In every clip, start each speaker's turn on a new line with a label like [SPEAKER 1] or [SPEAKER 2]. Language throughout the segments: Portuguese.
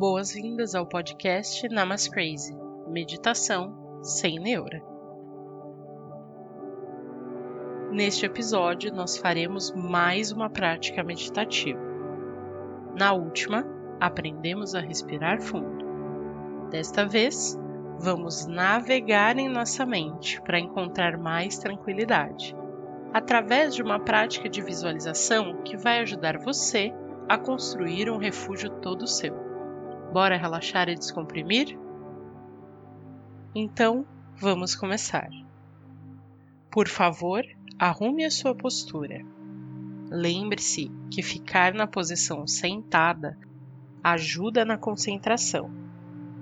[SPEAKER 1] Boas-vindas ao podcast Namas Crazy Meditação sem neura. Neste episódio, nós faremos mais uma prática meditativa. Na última, aprendemos a respirar fundo. Desta vez, vamos navegar em nossa mente para encontrar mais tranquilidade, através de uma prática de visualização que vai ajudar você a construir um refúgio todo seu. Bora relaxar e descomprimir? Então, vamos começar. Por favor, arrume a sua postura. Lembre-se que ficar na posição sentada ajuda na concentração,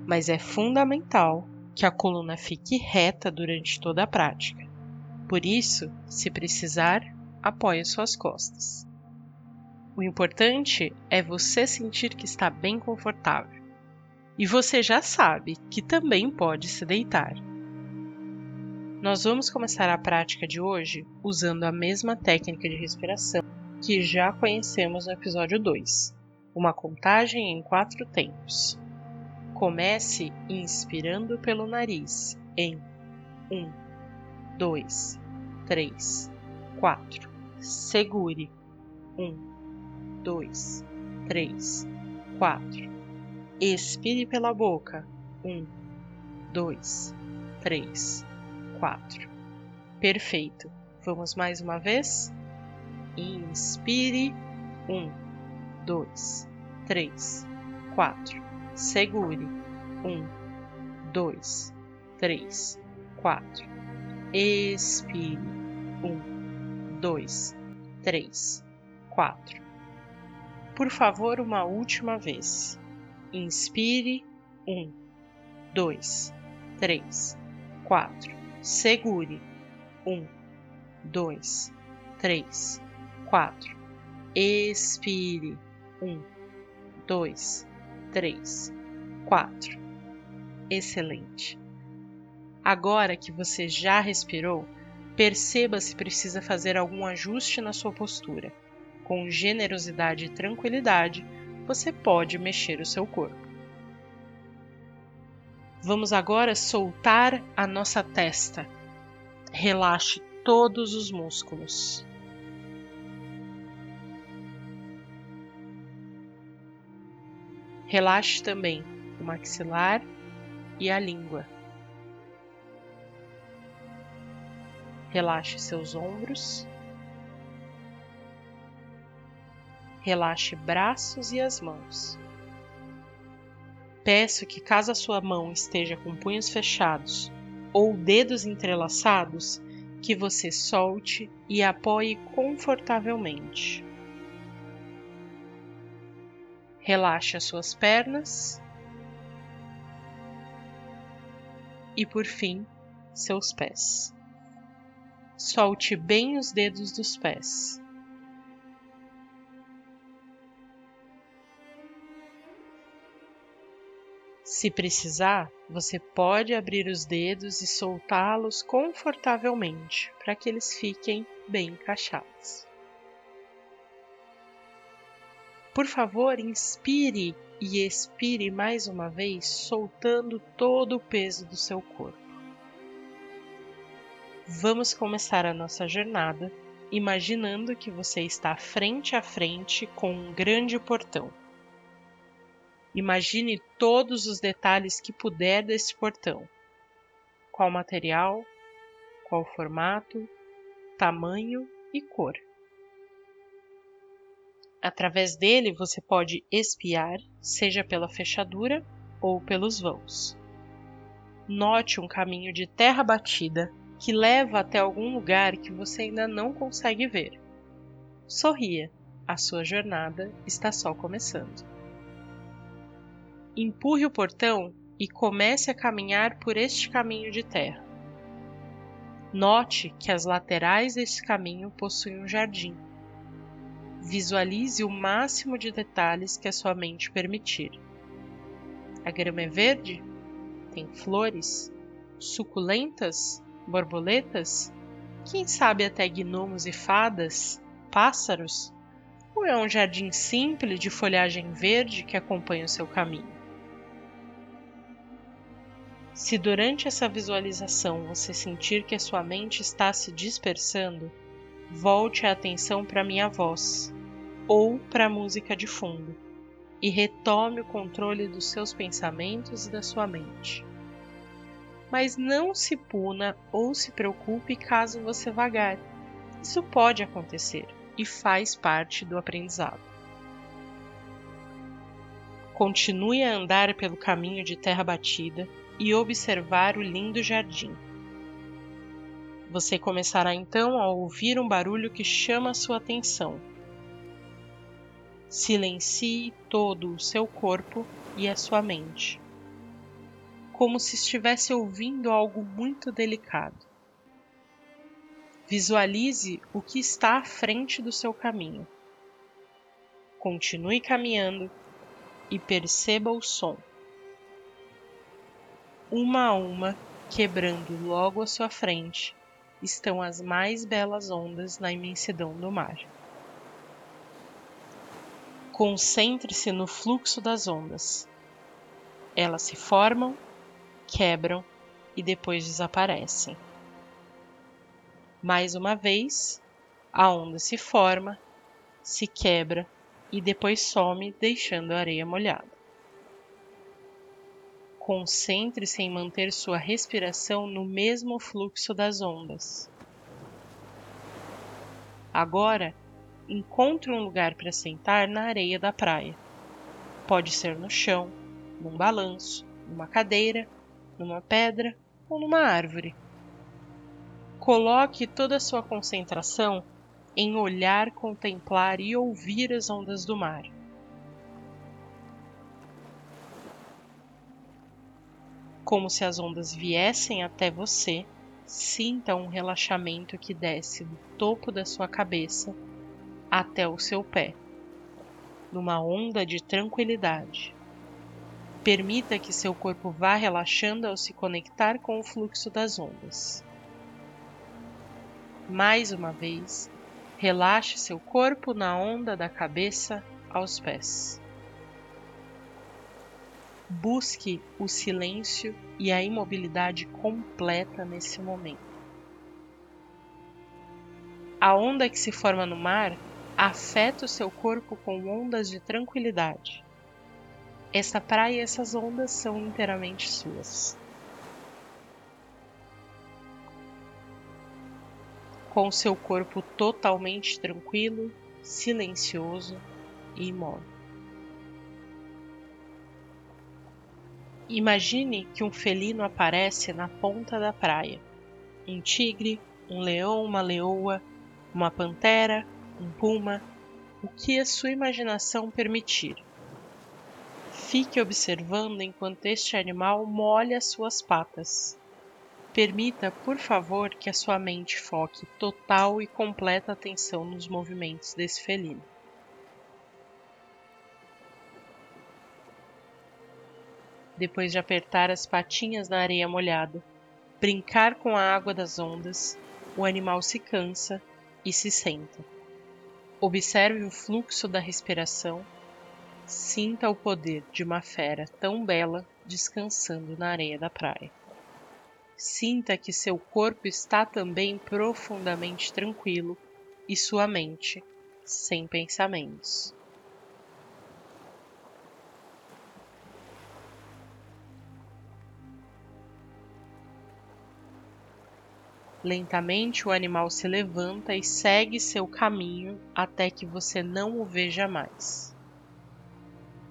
[SPEAKER 1] mas é fundamental que a coluna fique reta durante toda a prática. Por isso, se precisar, apoie suas costas. O importante é você sentir que está bem confortável. E você já sabe que também pode se deitar. Nós vamos começar a prática de hoje usando a mesma técnica de respiração que já conhecemos no episódio 2, uma contagem em quatro tempos. Comece inspirando pelo nariz em 1, 2, 3, 4. Segure 1, dois, três, quatro. Expire pela boca. Um, dois, três, quatro. Perfeito. Vamos mais uma vez? Inspire. Um, dois, três, quatro. Segure. Um, dois, três, quatro. Expire. Um, dois, três, quatro. Por favor, uma última vez. Inspire. Um, dois, três, quatro. Segure. Um, dois, três, quatro. Expire. Um, dois, três, quatro. Excelente. Agora que você já respirou, perceba se precisa fazer algum ajuste na sua postura com generosidade e tranquilidade, você pode mexer o seu corpo. Vamos agora soltar a nossa testa. Relaxe todos os músculos. Relaxe também o maxilar e a língua. Relaxe seus ombros Relaxe braços e as mãos. Peço que, caso a sua mão esteja com punhos fechados ou dedos entrelaçados, que você solte e apoie confortavelmente. Relaxe as suas pernas e, por fim, seus pés. Solte bem os dedos dos pés. Se precisar, você pode abrir os dedos e soltá-los confortavelmente para que eles fiquem bem encaixados. Por favor, inspire e expire mais uma vez, soltando todo o peso do seu corpo. Vamos começar a nossa jornada imaginando que você está frente a frente com um grande portão. Imagine todos os detalhes que puder desse portão. Qual material, qual formato, tamanho e cor. Através dele você pode espiar, seja pela fechadura ou pelos vãos. Note um caminho de terra batida que leva até algum lugar que você ainda não consegue ver. Sorria, a sua jornada está só começando empurre o portão e comece a caminhar por este caminho de terra. Note que as laterais deste caminho possuem um jardim. Visualize o máximo de detalhes que a sua mente permitir. A grama é verde? Tem flores? Suculentas? Borboletas? Quem sabe até gnomos e fadas? Pássaros? Ou é um jardim simples de folhagem verde que acompanha o seu caminho? Se durante essa visualização você sentir que a sua mente está se dispersando, volte a atenção para minha voz ou para a música de fundo e retome o controle dos seus pensamentos e da sua mente. Mas não se puna ou se preocupe caso você vagar. Isso pode acontecer e faz parte do aprendizado. Continue a andar pelo caminho de terra batida e observar o lindo jardim. Você começará então a ouvir um barulho que chama sua atenção. Silencie todo o seu corpo e a sua mente, como se estivesse ouvindo algo muito delicado. Visualize o que está à frente do seu caminho. Continue caminhando e perceba o som. Uma a uma, quebrando logo à sua frente, estão as mais belas ondas na imensidão do mar. Concentre-se no fluxo das ondas. Elas se formam, quebram e depois desaparecem. Mais uma vez, a onda se forma, se quebra e depois some, deixando a areia molhada. Concentre-se em manter sua respiração no mesmo fluxo das ondas. Agora, encontre um lugar para sentar na areia da praia. Pode ser no chão, num balanço, numa cadeira, numa pedra ou numa árvore. Coloque toda a sua concentração em olhar, contemplar e ouvir as ondas do mar. Como se as ondas viessem até você, sinta um relaxamento que desce do topo da sua cabeça até o seu pé, numa onda de tranquilidade. Permita que seu corpo vá relaxando ao se conectar com o fluxo das ondas. Mais uma vez, relaxe seu corpo na onda da cabeça aos pés. Busque o silêncio e a imobilidade completa nesse momento. A onda que se forma no mar afeta o seu corpo com ondas de tranquilidade. Essa praia e essas ondas são inteiramente suas. com seu corpo totalmente tranquilo, silencioso e imóvel. Imagine que um felino aparece na ponta da praia. Um tigre, um leão, uma leoa, uma pantera, um puma, o que a sua imaginação permitir. Fique observando enquanto este animal molha suas patas Permita, por favor, que a sua mente foque total e completa atenção nos movimentos desse felino. Depois de apertar as patinhas na areia molhada, brincar com a água das ondas, o animal se cansa e se senta. Observe o fluxo da respiração. Sinta o poder de uma fera tão bela descansando na areia da praia. Sinta que seu corpo está também profundamente tranquilo e sua mente sem pensamentos. Lentamente o animal se levanta e segue seu caminho até que você não o veja mais.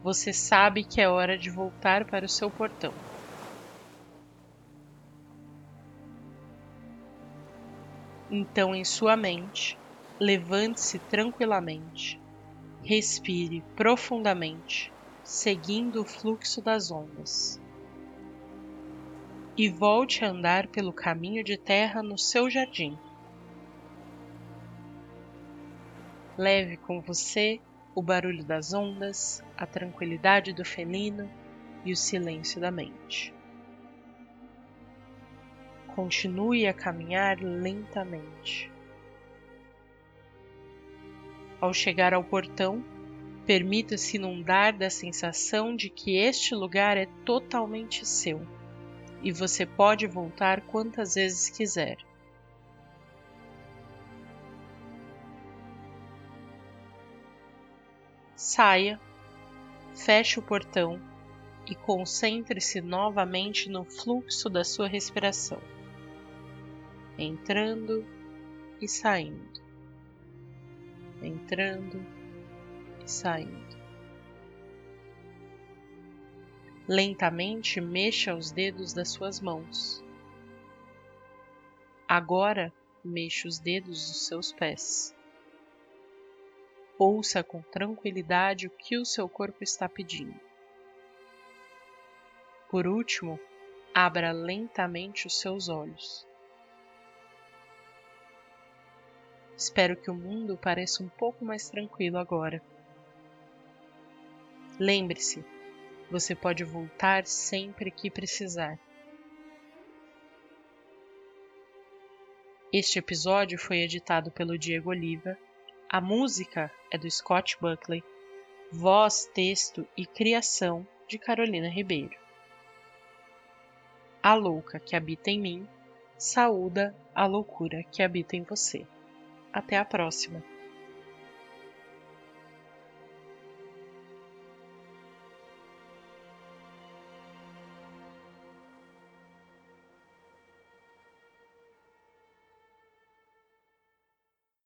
[SPEAKER 1] Você sabe que é hora de voltar para o seu portão. Então, em sua mente, levante-se tranquilamente, respire profundamente, seguindo o fluxo das ondas. E volte a andar pelo caminho de terra no seu jardim. Leve com você o barulho das ondas, a tranquilidade do felino e o silêncio da mente. Continue a caminhar lentamente. Ao chegar ao portão, permita-se inundar da sensação de que este lugar é totalmente seu. E você pode voltar quantas vezes quiser. Saia, feche o portão e concentre-se novamente no fluxo da sua respiração, entrando e saindo, entrando e saindo. Lentamente mexa os dedos das suas mãos. Agora mexa os dedos dos seus pés. Ouça com tranquilidade o que o seu corpo está pedindo. Por último, abra lentamente os seus olhos. Espero que o mundo pareça um pouco mais tranquilo agora. Lembre-se, você pode voltar sempre que precisar. Este episódio foi editado pelo Diego Oliva. A música é do Scott Buckley. Voz, texto e criação de Carolina Ribeiro. A louca que habita em mim saúda a loucura que habita em você. Até a próxima!